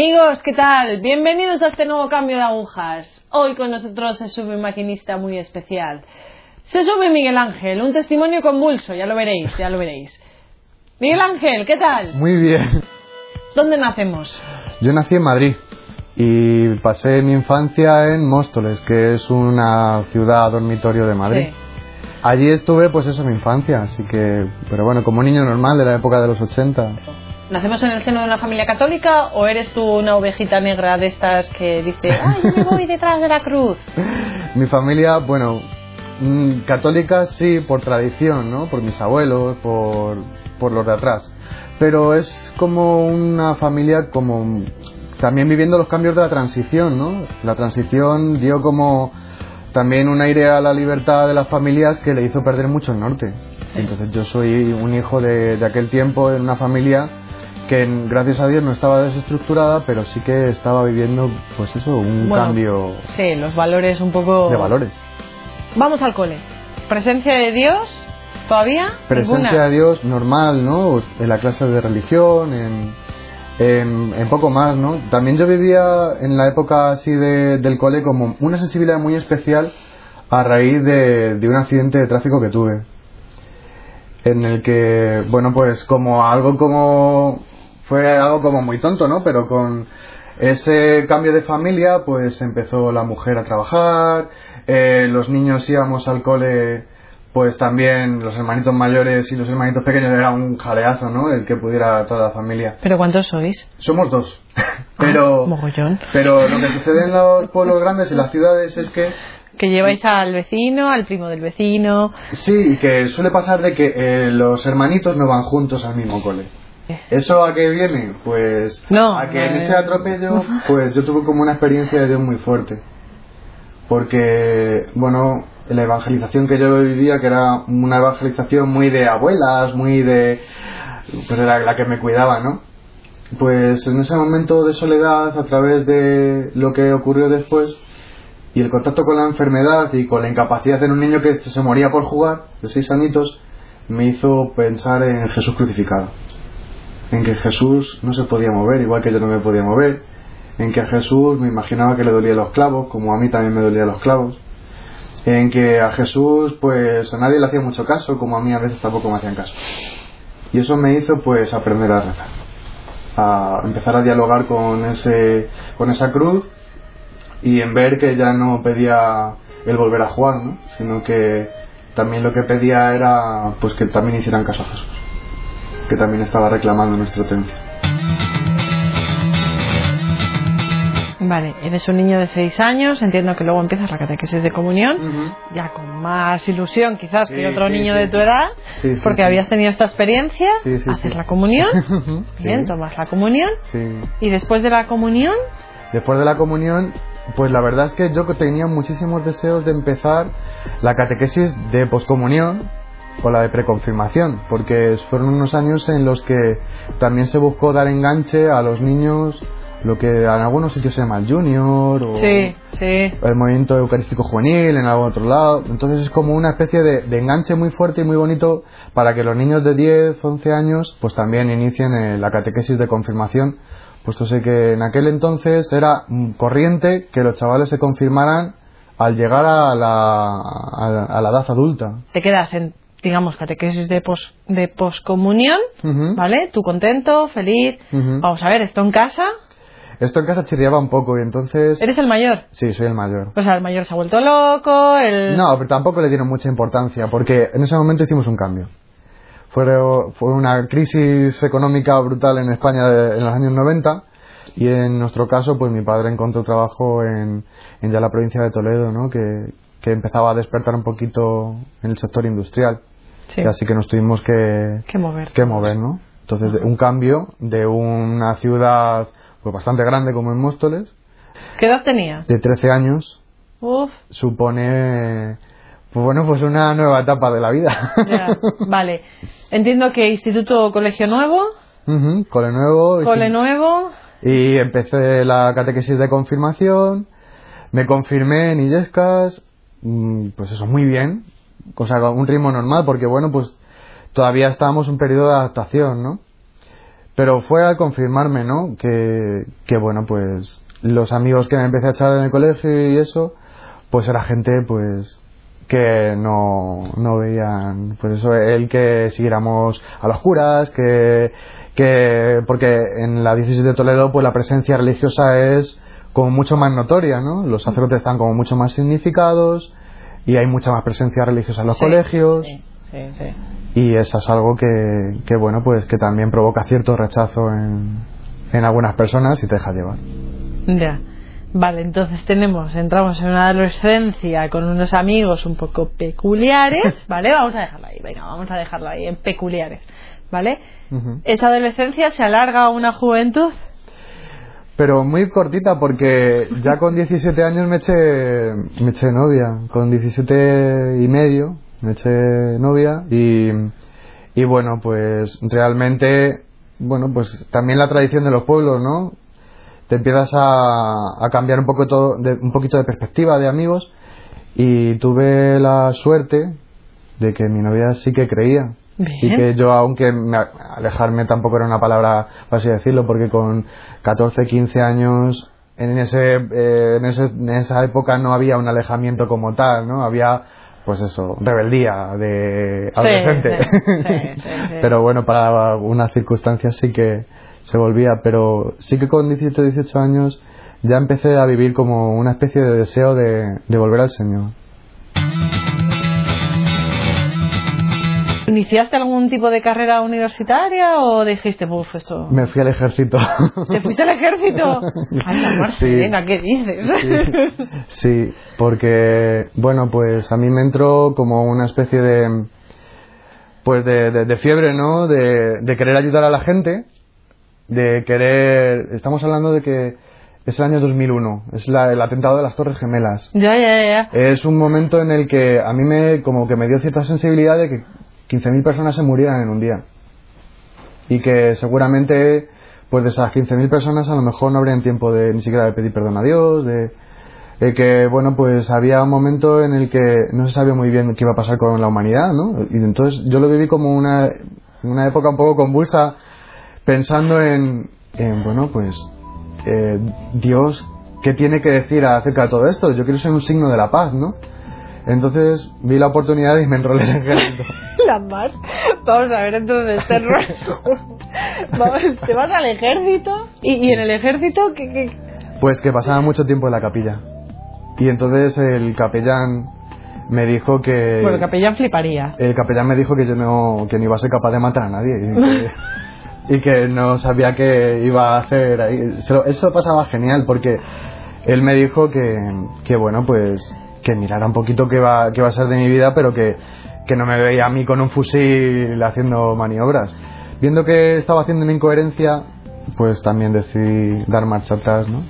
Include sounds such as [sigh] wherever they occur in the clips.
Amigos, ¿qué tal? Bienvenidos a este nuevo cambio de agujas. Hoy con nosotros se sube un maquinista muy especial. Se sube Miguel Ángel, un testimonio convulso, ya lo veréis, ya lo veréis. Miguel Ángel, ¿qué tal? Muy bien. ¿Dónde nacemos? Yo nací en Madrid y pasé mi infancia en Móstoles, que es una ciudad dormitorio de Madrid. Sí. Allí estuve, pues eso, mi infancia, así que, pero bueno, como niño normal de la época de los 80. ¿Nacemos en el seno de una familia católica o eres tú una ovejita negra de estas que dice, ay, yo me [laughs] voy detrás de la cruz? Mi familia, bueno, mm, católica sí, por tradición, ¿no? Por mis abuelos, por, por los de atrás. Pero es como una familia como también viviendo los cambios de la transición, ¿no? La transición dio como también un aire a la libertad de las familias que le hizo perder mucho el norte. Entonces yo soy un hijo de, de aquel tiempo en una familia que gracias a Dios no estaba desestructurada, pero sí que estaba viviendo, pues eso, un Bueno, cambio Sí, los valores un poco... de valores. Vamos al cole. ¿Presencia de Dios? ¿Todavía? Presencia Ninguna. de Dios normal, ¿no? En la clase de religión, en, en, en poco más, ¿no? También yo vivía en la época así de- del cole como una sensibilidad muy especial a raíz de, de un accidente de tráfico que tuve. En el que, bueno, pues como algo como... Fue algo como muy tonto, ¿no? Pero con ese cambio de familia, pues empezó la mujer a trabajar, eh, los niños íbamos al cole, pues también los hermanitos mayores y los hermanitos pequeños era un jaleazo, ¿no? El que pudiera toda la familia. ¿Pero cuántos sois? Somos dos, [laughs] [laughs] pero, Ah, mogollón. pero lo que sucede en los pueblos grandes y las ciudades es que Que lleváis al vecino, al primo del vecino. sí, que suele pasar de que eh, los hermanitos no van juntos al mismo cole. ¿Eso a qué viene? Pues No, a que en ese atropello, [laughs] pues yo tuve como una experiencia de Dios muy fuerte. Porque, bueno, la evangelización que yo vivía, que era una evangelización muy de abuelas, muy de... pues era la que me cuidaba, ¿no? Pues en ese momento de soledad, a través de lo que ocurrió después, y el contacto con la enfermedad y con la incapacidad en un niño que se moría por jugar, de seis añitos, me hizo pensar en Jesús crucificado en que Jesús no se podía mover, igual que yo no me podía mover, en que a Jesús me imaginaba que le dolían los clavos, como a mí también me dolían los clavos, en que a Jesús pues a nadie le hacía mucho caso, como a mí a veces tampoco me hacían caso. Y eso me hizo pues aprender a rezar, a empezar a dialogar con ese con esa cruz y en ver que ya no pedía el volver a jugar, ¿no? sino que también lo que pedía era pues que también hicieran caso a Jesús que también estaba reclamando nuestra atención. Vale, eres un niño de 6 años, entiendo que luego empiezas la catequesis de comunión, ya con más ilusión quizás Sí, que otro sí, niño sí. de tu edad, porque habías tenido esta experiencia, haces sí. la comunión, [laughs] bien, tomas la comunión, y después de la comunión, Después de la comunión, pues la verdad es que yo tenía muchísimos deseos de empezar la catequesis de poscomunión o la de preconfirmación, porque fueron unos años en los que también se buscó dar enganche a los niños, lo que en algunos sitios se llama el junior o sí, sí, el movimiento eucarístico juvenil en algún otro lado. Entonces es como una especie de, de enganche muy fuerte y muy bonito para que los niños de 10, 11 años pues también inicien la catequesis de confirmación, puesto sé que en aquel entonces era corriente que los chavales se confirmaran al llegar a la, a, a la edad adulta. te quedas en, digamos, catequesis de, pos, de poscomunión, ¿vale? Tú contento, feliz, vamos a ver, esto en casa, Esto en casa chirriaba un poco y entonces... eres el mayor, Sí, soy el mayor. o sea, el mayor se ha vuelto loco, el... No, pero tampoco le dieron mucha importancia, porque en ese momento hicimos un cambio. Fue, fue una crisis económica brutal en España de- en los años 90 y en nuestro caso, pues mi padre encontró trabajo en, en ya la provincia de Toledo, ¿no? Que, que empezaba a despertar un poquito en el sector industrial. Sí, así que nos tuvimos que, que mover. que mover, ¿no? Entonces, un cambio de una ciudad pues bastante grande como en Móstoles, ¿Qué edad tenías? de 13 años, Uf, supone pues bueno pues una nueva etapa de la vida ya, vale. Entiendo que instituto o colegio nuevo, cole nuevo y cole sí. nuevo, y empecé la catequesis de confirmación me confirmé en Illescas mm, pues eso muy bien o sea un ritmo normal porque bueno pues todavía estábamos en un periodo de adaptación no Pero fue al confirmarme, ¿no? Que, que bueno, pues los amigos que me empecé a echar en el colegio y eso, pues era gente, pues que no, no veían, pues eso, el que siguiéramos a los curas, que, que, porque en la diócesis de Toledo, pues la presencia religiosa es como mucho más notoria, ¿no? Los sacerdotes están como mucho más significados y hay mucha más presencia religiosa en los Sí, colegios Sí, sí, sí. y eso es algo que, que, bueno, pues que también provoca cierto rechazo en, en algunas personas y te deja llevar. Ya. Vale, entonces tenemos, entramos en una adolescencia con unos amigos un poco peculiares, [laughs] ¿vale? Vamos a dejarlo ahí, venga, vamos a dejarlo ahí, en peculiares, ¿vale? Esa adolescencia se alarga a una juventud. Pero muy cortita porque ya con 17 años me eché, me eché novia. Con 17 y medio me eché novia y, y bueno, pues realmente, bueno, pues también la tradición de los pueblos, ¿no? Te empiezas a, a cambiar un, poco todo, de, un poquito de perspectiva de amigos y tuve la suerte de que mi novia sí que creía. Y que yo, aunque me- alejarme tampoco era una palabra, por así decirlo, porque con 14, 15 años, en, ese, eh, en, ese- en esa época no había un alejamiento como tal, ¿no? Había, pues eso, rebeldía de adolescente. sí, sí, sí, [laughs] sí. pero bueno, para unas circunstancias sí que se volvía, pero sí que con 17, 18 años ya empecé a vivir como una especie de deseo de, de volver al Señor. ¿Iniciaste algún tipo de carrera universitaria o dijiste, uff, esto... Me fui al ejército. ¿Te fuiste al ejército? [laughs] Anda, Marcelena, Sí. ¿qué dices? Sí, sí, porque, bueno, pues a mí me entró como una especie de, pues de, de- de fiebre, ¿no? De, de querer ayudar a la gente, de querer, estamos hablando de que es el año 2001, es la- el atentado de las Torres Gemelas. ya, ya, ya. Es un momento en el que a mí me, como que me dio cierta sensibilidad de que 15.000 personas se murieran en un día. Y que seguramente, pues de esas 15.000 personas a lo mejor no habrían tiempo de ni siquiera de pedir perdón a Dios, de, que, bueno, pues había un momento en el que no se sabía muy bien qué iba a pasar con la humanidad, ¿no? Y entonces yo lo viví como una, una época un poco convulsa, pensando en, en bueno, pues, eh, Dios, ¿qué tiene que decir acerca de todo esto? Yo quiero ser un signo de la paz, ¿no? Entonces vi la oportunidad y me enrolé en el ejército. [laughs] La más. Vamos a ver, entonces te enrollas. [laughs] [laughs] Vamos, te vas al ejército y, y en el ejército ¿qué, qué? Pues que pasaba mucho tiempo en la capilla. Y entonces el capellán me dijo que... Bueno, el capellán fliparía. el capellán me dijo que yo no, que no iba a ser capaz de matar a nadie. Y que, y que no sabía qué iba a hacer ahí. Eso pasaba genial porque él me dijo que, que bueno, pues que mirara un poquito qué va, qué va a ser de mi vida, pero que, que no me veía a mí con un fusil haciendo maniobras. Viendo que estaba haciendo una incoherencia, pues también decidí dar marcha atrás, ¿no?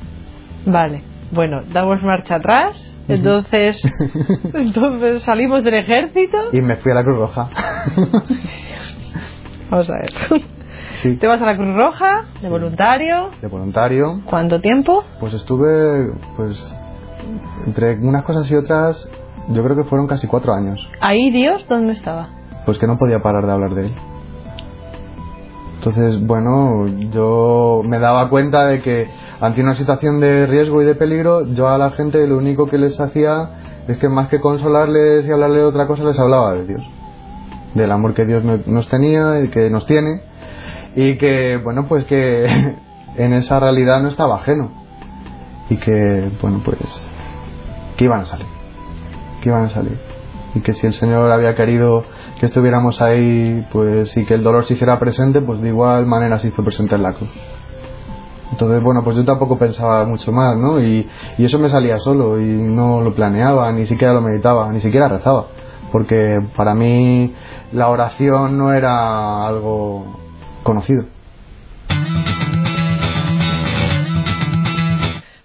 Vale, bueno, damos marcha atrás. Entonces, [laughs] entonces salimos del ejército. Y me fui a la Cruz Roja. [laughs] Vamos a ver. sí, Te vas a la Cruz Roja, de voluntario. de voluntario. ¿Cuánto tiempo? Pues estuve, pues, entre unas cosas y otras, yo creo que fueron casi cuatro años. Ahí Dios, ¿dónde estaba? Pues que no podía parar de hablar de él. Entonces, bueno, yo me daba cuenta de que ante una situación de riesgo y de peligro, yo a la gente lo único que les hacía es que más que consolarles y hablarles de otra cosa, les hablaba de Dios. Del amor que Dios no- nos tenía y que nos tiene. Y que, bueno, pues que [laughs] en esa realidad no estaba ajeno. Y que, bueno, pues, que iban a salir. Que iban a salir y que si el Señor había querido que estuviéramos ahí, pues y que el dolor se hiciera presente, pues de igual manera se hizo presente en la cruz. Entonces, bueno, pues yo tampoco pensaba mucho más, ¿no? Y, y eso me salía solo y no lo planeaba, ni siquiera lo meditaba, ni siquiera rezaba, porque para mí la oración no era algo conocido.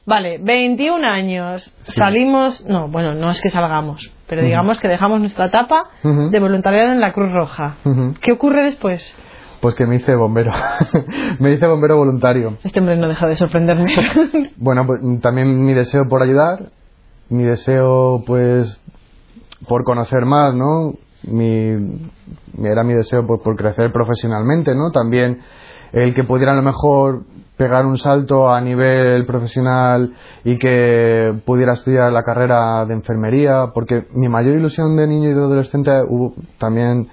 Vale, 21 años. Sí. Salimos, no, bueno, no es que salgamos, pero digamos que dejamos nuestra etapa de voluntariado en la Cruz Roja. ¿Qué ocurre después? Pues que me hice bombero, [laughs] me hice bombero voluntario. Este hombre no deja de sorprenderme. [laughs] Bueno, pues también mi deseo por ayudar, mi deseo pues por conocer más, ¿no? Mi, era mi deseo por, por crecer profesionalmente, ¿no? También el que pudiera a lo mejor pegar un salto a nivel profesional y que pudiera estudiar la carrera de enfermería, porque mi mayor ilusión de niño y de adolescente también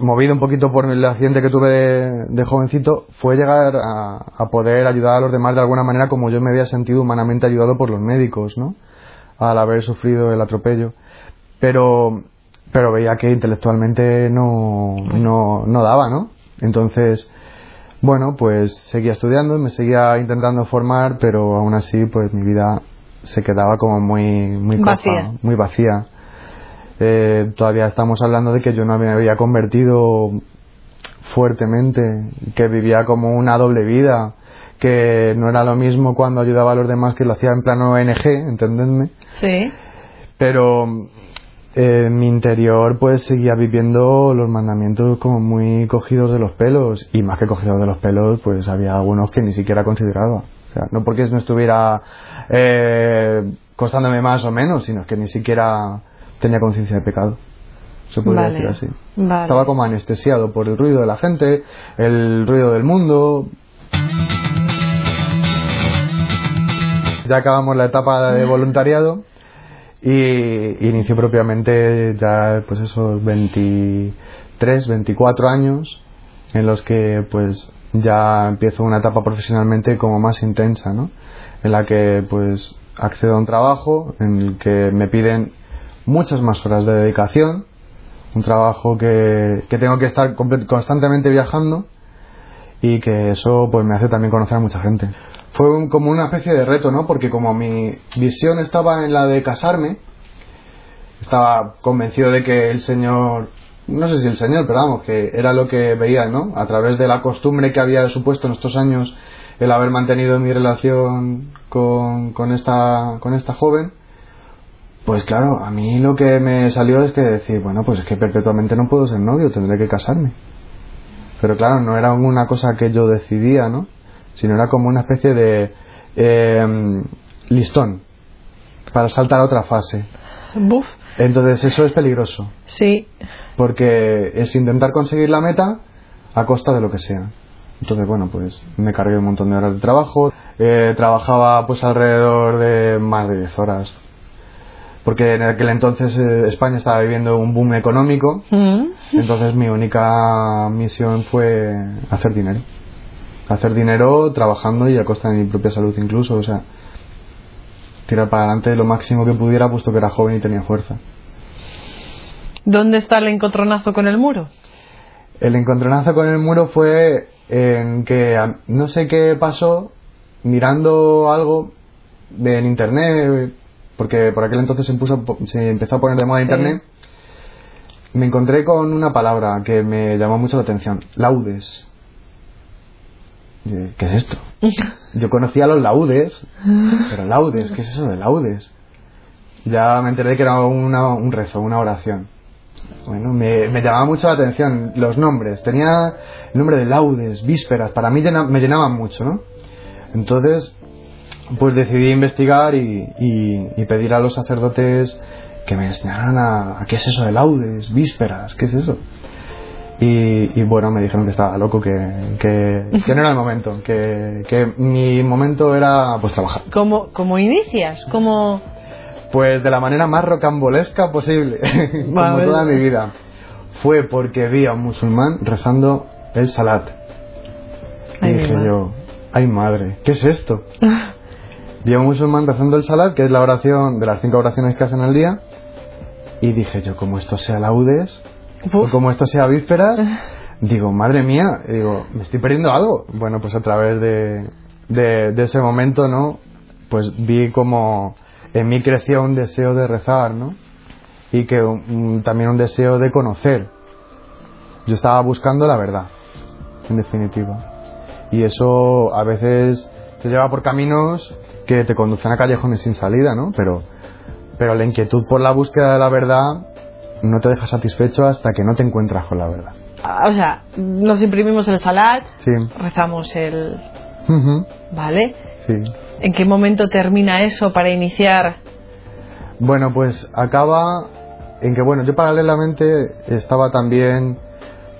movido un poquito por el accidente que tuve de, jovencito, fue llegar a, poder ayudar a los demás de alguna manera como yo me había sentido humanamente ayudado por los médicos, ¿no? Al haber sufrido el atropello. Pero, pero veía que intelectualmente no, no, no daba, ¿no? Entonces, bueno, pues seguía estudiando, me seguía intentando formar, pero aún así, pues mi vida se quedaba como muy, muy vacía. muy vacía. Eh, todavía estamos hablando de que yo no me había convertido fuertemente, que vivía como una doble vida, que no era lo mismo cuando ayudaba a los demás que lo hacía en plano ONG, entendedme. Sí. Pero en mi interior pues seguía viviendo los mandamientos como muy cogidos de los pelos y más que cogidos de los pelos pues había algunos que ni siquiera consideraba. O sea, no porque no estuviera eh, costándome más o menos, sino que ni siquiera tenía conciencia de pecado. Se podría decir así. Estaba como anestesiado por el ruido de la gente, el ruido del mundo. Ya acabamos la etapa de voluntariado y inició propiamente ya pues esos 23, 24 años en los que pues ya empiezo una etapa profesionalmente como más intensa, ¿no? En la que pues accedo a un trabajo en el que me piden muchas más horas de dedicación, un trabajo que, que tengo que estar constantemente viajando y que eso pues me hace también conocer a mucha gente fue como una especie de reto, ¿no? Porque como mi visión estaba en la de casarme, estaba convencido de que el Señor, no sé si el Señor, pero vamos, que era lo que veía, ¿no? A través de la costumbre que había supuesto en estos años el haber mantenido mi relación con, con, esta, con esta joven, pues claro, a mí lo que me salió es que decir, bueno, pues es que perpetuamente no puedo ser novio, tendré que casarme. Pero claro, no era una cosa que yo decidía, ¿no? Sino era como una especie de eh, listón para saltar a otra fase. Buf. Entonces eso es peligroso. Sí. Porque es intentar conseguir la meta a costa de lo que sea. Entonces, bueno, pues me cargué un montón de horas de trabajo. Eh, trabajaba pues alrededor de más de 10 horas. Porque en aquel entonces eh, España estaba viviendo un boom económico. Mm. Entonces mi única misión fue hacer dinero hacer dinero trabajando y a costa de mi propia salud incluso, o sea, tirar para adelante lo máximo que pudiera puesto que era joven y tenía fuerza. ¿Dónde está el encontronazo con el muro? El encontronazo con el muro fue en que no sé qué pasó mirando algo de, en internet, porque por aquel entonces se, puso, se empezó a poner de moda internet, me encontré con una palabra que me llamó mucho la atención, laudes. ¿Qué es esto? [laughs] Yo conocía los laudes, pero laudes, ¿qué es eso de laudes? Ya me enteré que era un rezo, una oración. Bueno, me, llamaba mucho la atención los nombres. Tenía el nombre de laudes, vísperas, para mí me llenaban mucho, ¿no? Entonces, pues decidí investigar y, pedir a los sacerdotes que me enseñaran a, a, qué es eso de laudes, vísperas, qué es eso. Y, bueno, me dijeron que estaba loco, que, que, no era el momento, que, que, mi momento era pues trabajar. ¿Cómo, cómo inicias? ¿Cómo... Pues de la manera más rocambolesca posible, [laughs] como toda mi vida. Fue porque vi a un musulmán rezando el salat. y dije yo, ay madre, ¿qué es esto? [laughs] vi a un musulmán rezando el salat, que es la oración de las cinco oraciones que hacen al día. Y dije yo, como esto sea laudes, como esto sea vísperas, digo, madre mía, digo, me estoy perdiendo algo. Bueno, pues a través de, de, ese momento, ¿no? Pues vi como en mí creció un deseo de rezar, ¿no? Y que también un deseo de conocer. Yo estaba buscando la verdad, en definitiva. Y eso a veces te lleva por caminos que te conducen a callejones sin salida, ¿no? Pero, pero la inquietud por la búsqueda de la verdad no te dejas satisfecho hasta que no te encuentras con la verdad. Ah, o sea, nos imprimimos el salat, rezamos el... ¿Vale? Sí. ¿En qué momento termina eso para iniciar? Bueno, pues acaba en que, bueno, yo paralelamente estaba también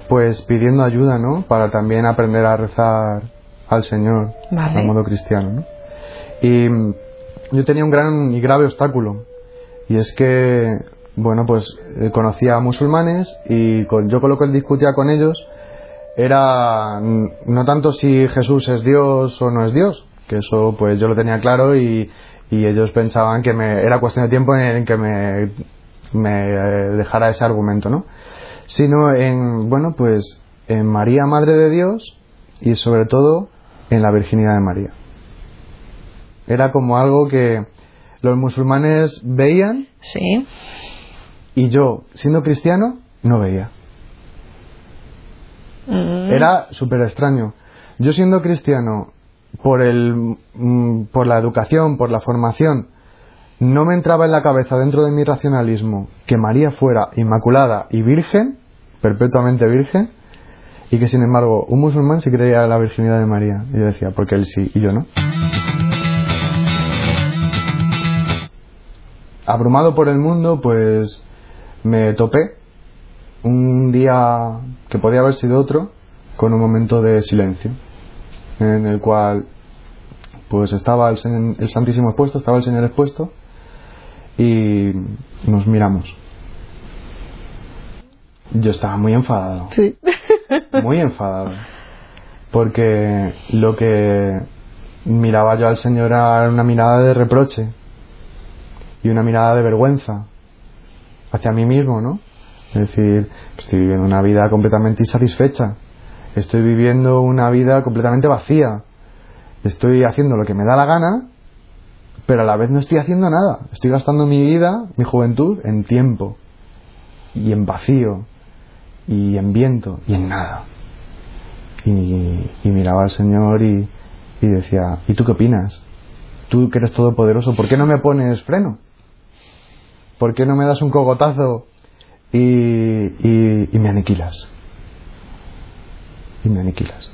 pues pidiendo ayuda, ¿no? Para también aprender a rezar al Señor Vale. modo cristiano, ¿no? Y yo tenía un gran y grave obstáculo y es que, bueno, pues eh, conocía a musulmanes y con, yo con lo que discutía con ellos era mm, no tanto si Jesús es Dios o no es Dios, que eso pues yo lo tenía claro y, y ellos pensaban que me, era cuestión de tiempo en que me, me eh, dejara ese argumento, ¿no? Sino en, bueno, pues en María, Madre de Dios y sobre todo en la virginidad de María. Era como algo que los musulmanes veían Sí. Y yo, siendo cristiano, no veía. Mm. Era súper extraño. Yo siendo cristiano, por, el, mm, por la educación, por la formación, no me entraba en la cabeza dentro de mi racionalismo que María fuera inmaculada y virgen, perpetuamente virgen, y que sin embargo un musulmán sí creía la virginidad de María. Y yo decía, porque él sí y yo no. Abrumado por el mundo, pues me topé un día que podía haber sido otro con un momento de silencio en el cual pues estaba el, el Santísimo expuesto, estaba el Señor expuesto y nos miramos. Yo estaba muy enfadado, Sí. [laughs] muy enfadado, porque lo que miraba yo al Señor era una mirada de reproche y una mirada de vergüenza hacia mí mismo, ¿no? Es decir, estoy viviendo una vida completamente insatisfecha, estoy viviendo una vida completamente vacía, estoy haciendo lo que me da la gana, pero a la vez no estoy haciendo nada, estoy gastando mi vida, mi juventud, en tiempo, y en vacío, y en viento, y en nada. Y, miraba al Señor y, y decía, ¿y tú qué opinas? Tú que eres todopoderoso, ¿por qué no me pones freno? ¿Por qué no me das un cogotazo y, me aniquilas? Y me aniquilas.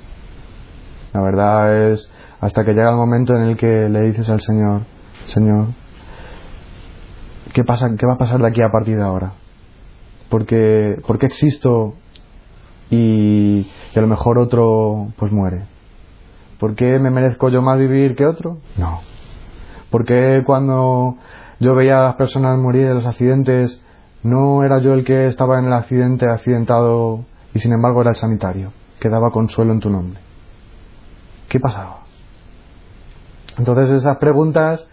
La verdad es hasta que llega el momento en el que le dices al Señor, Señor, ¿qué, pasa, qué va a pasar de aquí a partir de ahora? Porque, ¿Por qué existo y, y a lo mejor otro pues muere? ¿Por qué me merezco yo más vivir que otro? No. ¿Por qué cuando yo veía a las personas morir en los accidentes, no era yo el que estaba en el accidente accidentado y sin embargo era el sanitario, que daba consuelo en tu nombre? ¿Qué pasaba? Entonces esas preguntas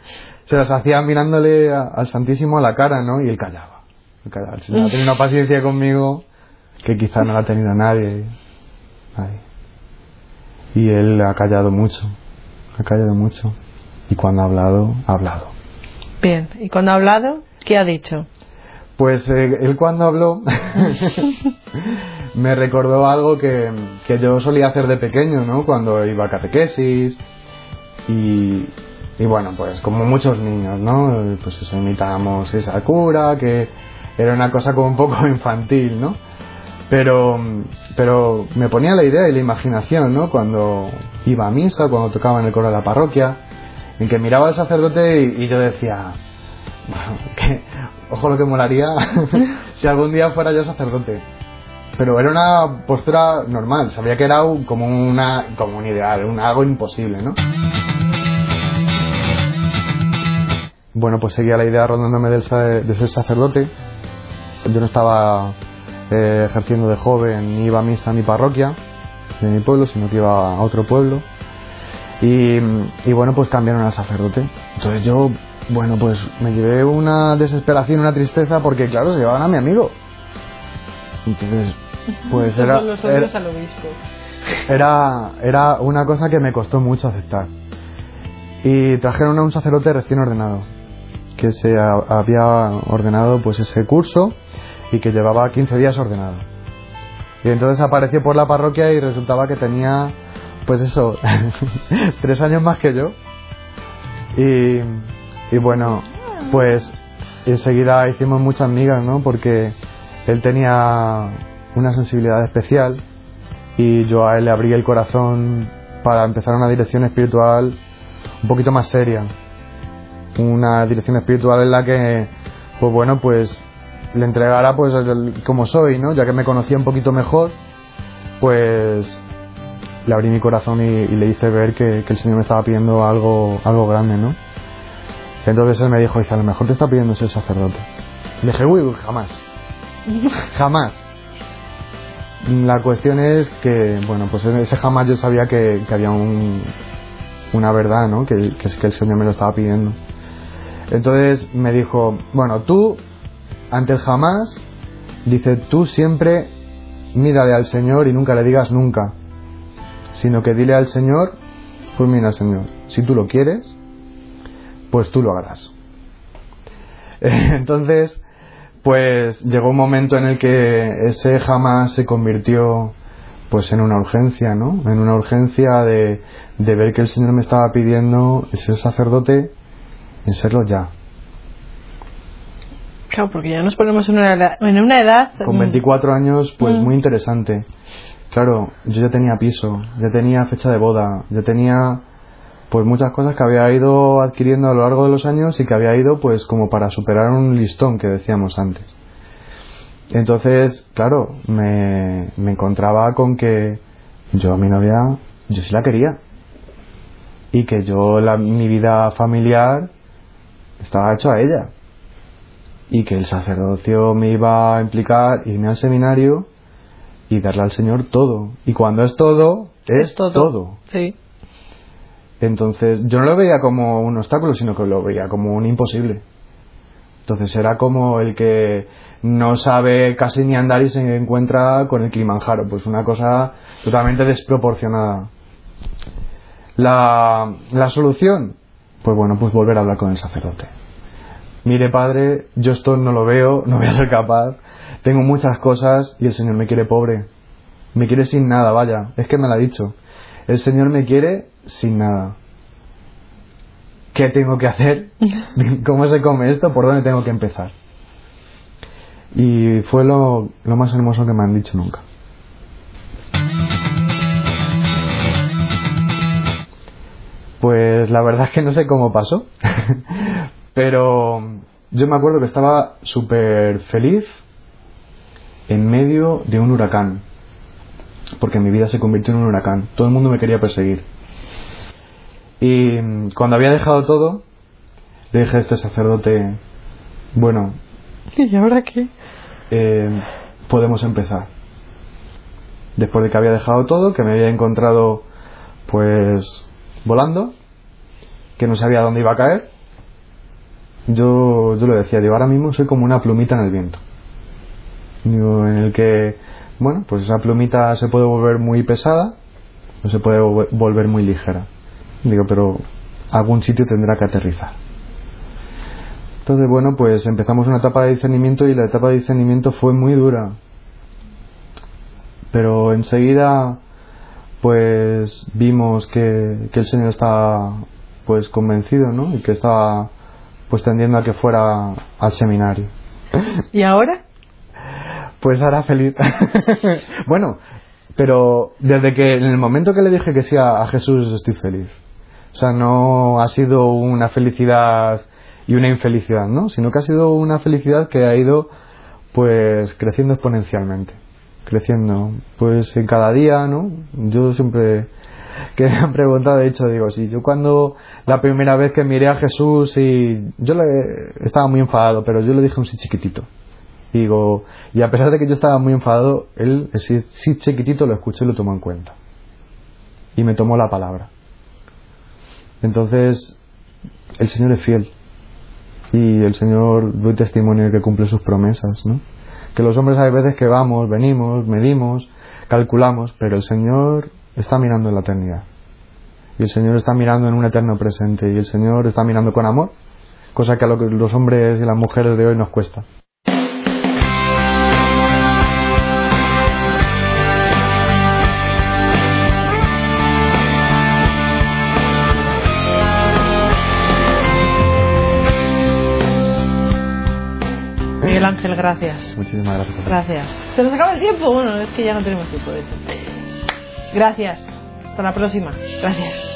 se las hacía mirándole al Santísimo a la cara, ¿no? Y él callaba. Él callaba. El Señor una paciencia conmigo que quizá no la ha tenido nadie. Nadie. Y él ha callado mucho. Ha callado mucho. Y cuando ha hablado, ha hablado. Bien. ¿Y cuando ha hablado, qué ha dicho? Pues eh, él cuando habló [laughs] me recordó algo que, que yo solía hacer de pequeño, ¿no? Cuando iba a catequesis y, y bueno, pues como muchos niños, ¿no? Pues eso, imitábamos esa cura, que era una cosa como un poco [laughs] infantil, ¿no? Pero, pero me ponía la idea y la imaginación, ¿no? Cuando iba a misa, cuando tocaba en el coro de la parroquia, en que miraba al sacerdote y, yo decía, [laughs] que, ojo lo que molaría [laughs] si algún día fuera yo sacerdote. Pero era una postura normal, sabía que era un- como, una, como un ideal, un, algo imposible, ¿no? Bueno, pues seguía la idea rondándome sa- de ser sacerdote. Yo no estaba eh, ejerciendo de joven, ni iba a misa a mi parroquia de mi pueblo, sino que iba a otro pueblo. Y, y bueno, pues cambiaron al sacerdote. Entonces yo, bueno, pues me llevé una desesperación, una tristeza, porque claro, se llevaban a mi amigo. Entonces, pues era, los hombres era, al obispo. era, era una cosa que me costó mucho aceptar. Y trajeron a un sacerdote recién ordenado, que se ha- había ordenado pues ese curso y que llevaba 15 días ordenado. Y entonces apareció por la parroquia y resultaba que tenía, pues eso, [laughs] tres años más que yo. Y, y bueno, pues enseguida hicimos muchas migas, ¿no? Porque él tenía una sensibilidad especial y yo a él le abrí el corazón para empezar una dirección espiritual un poquito más seria. Una dirección espiritual en la que, pues bueno, pues le entregara pues como soy, ¿no? Ya que me conocía un poquito mejor pues le abrí mi corazón y, y le hice ver que, que el Señor me estaba pidiendo algo, algo grande, ¿no? Entonces él me dijo, dice, a lo mejor te está pidiendo ser sacerdote. Le dije, uy, uy, jamás. [laughs] jamás. La cuestión es que, bueno, pues en ese jamás yo sabía que, que había un, una verdad, ¿no? Que, que, que el Señor me lo estaba pidiendo. Entonces me dijo, bueno, tú, ante el jamás, dice, tú siempre mírale al Señor y nunca le digas nunca, sino que dile al Señor, pues mira Señor, si tú lo quieres, pues tú lo harás. [laughs] Entonces, pues llegó un momento en el que ese jamás se convirtió pues en una urgencia, ¿no? En una urgencia de, de ver que el Señor me estaba pidiendo ser sacerdote en serlo ya. Claro, porque ya nos ponemos en una edad, en una edad Con mm, 24 años, pues Mm. muy interesante. Claro, yo ya tenía piso, ya tenía fecha de boda, ya tenía pues muchas cosas que había ido adquiriendo a lo largo de los años y que había ido pues como para superar un listón que decíamos antes. Entonces, claro, me, me encontraba con que yo a mi novia, yo sí la quería. Y que yo, la, mi vida familiar, estaba hecho a ella. Y que el sacerdocio me iba a implicar irme al seminario y darle al Señor todo. Y cuando es todo, es, todo. Sí. Entonces, yo no lo veía como un obstáculo, sino que lo veía como un imposible. Entonces era como el que no sabe casi ni andar y se encuentra con el Kilimanjaro, pues una cosa totalmente desproporcionada. La, la solución, pues bueno, pues volver a hablar con el sacerdote. Mire padre, yo esto no lo veo, no voy a ser capaz, tengo muchas cosas y el Señor me quiere pobre, me quiere sin nada, vaya, es que me lo ha dicho. El Señor me quiere sin nada. ¿Qué tengo que hacer? [laughs] ¿Cómo se come esto? ¿Por dónde tengo que empezar? Y fue lo, lo más hermoso que me han dicho nunca. Pues la verdad es que no sé cómo pasó, [laughs] pero yo me acuerdo que estaba súper feliz en medio de un huracán, porque mi vida se convirtió en un huracán, todo el mundo me quería perseguir. Y mm, cuando había dejado todo, le dije a este sacerdote, bueno, [laughs] ¿Y ahora qué? eh, podemos empezar. Después de que había dejado todo, que me había encontrado pues volando, que no sabía dónde iba a caer, yo, yo le decía, digo, ahora mismo soy como una plumita en el viento. En el que, bueno, pues esa plumita se puede volver muy pesada o se puede vol- volver muy ligera. Digo, pero algún sitio tendrá que aterrizar. Entonces, bueno, pues empezamos una etapa de discernimiento y la etapa de discernimiento fue muy dura. Pero enseguida, pues vimos que, que el Señor estaba pues convencido, ¿no? Y que estaba pues tendiendo a que fuera al seminario. ¿Y ahora? Pues ahora feliz. [laughs] bueno, pero desde que en el momento que le dije que sí a, Jesús estoy feliz. O sea, no ha sido una felicidad y una infelicidad, ¿no? Sino que ha sido una felicidad que ha ido pues creciendo exponencialmente. Creciendo. Pues en cada día, ¿no? Yo siempre que me han preguntado, de hecho, digo, sí, yo cuando la primera vez que miré a Jesús y yo le, estaba muy enfadado, pero yo le dije un sí chiquitito. Y digo, y a pesar de que yo estaba muy enfadado, él, sí, chiquitito, lo escuchó y lo tomó en cuenta. Y me tomó la palabra. Entonces, el Señor es fiel. Y el Señor doy testimonio de que cumple sus promesas, ¿no? Que los hombres hay veces que vamos, venimos, medimos, calculamos, pero el Señor está mirando en la eternidad. Y el Señor está mirando en un eterno presente. Y el Señor está mirando con amor, cosa que a los hombres y las mujeres de hoy nos cuesta. Ángel, gracias. Muchísimas gracias a ti. Gracias. ¿Se nos acaba el tiempo? Bueno, es que ya no tenemos tiempo, de hecho. Gracias. Hasta la próxima. Gracias.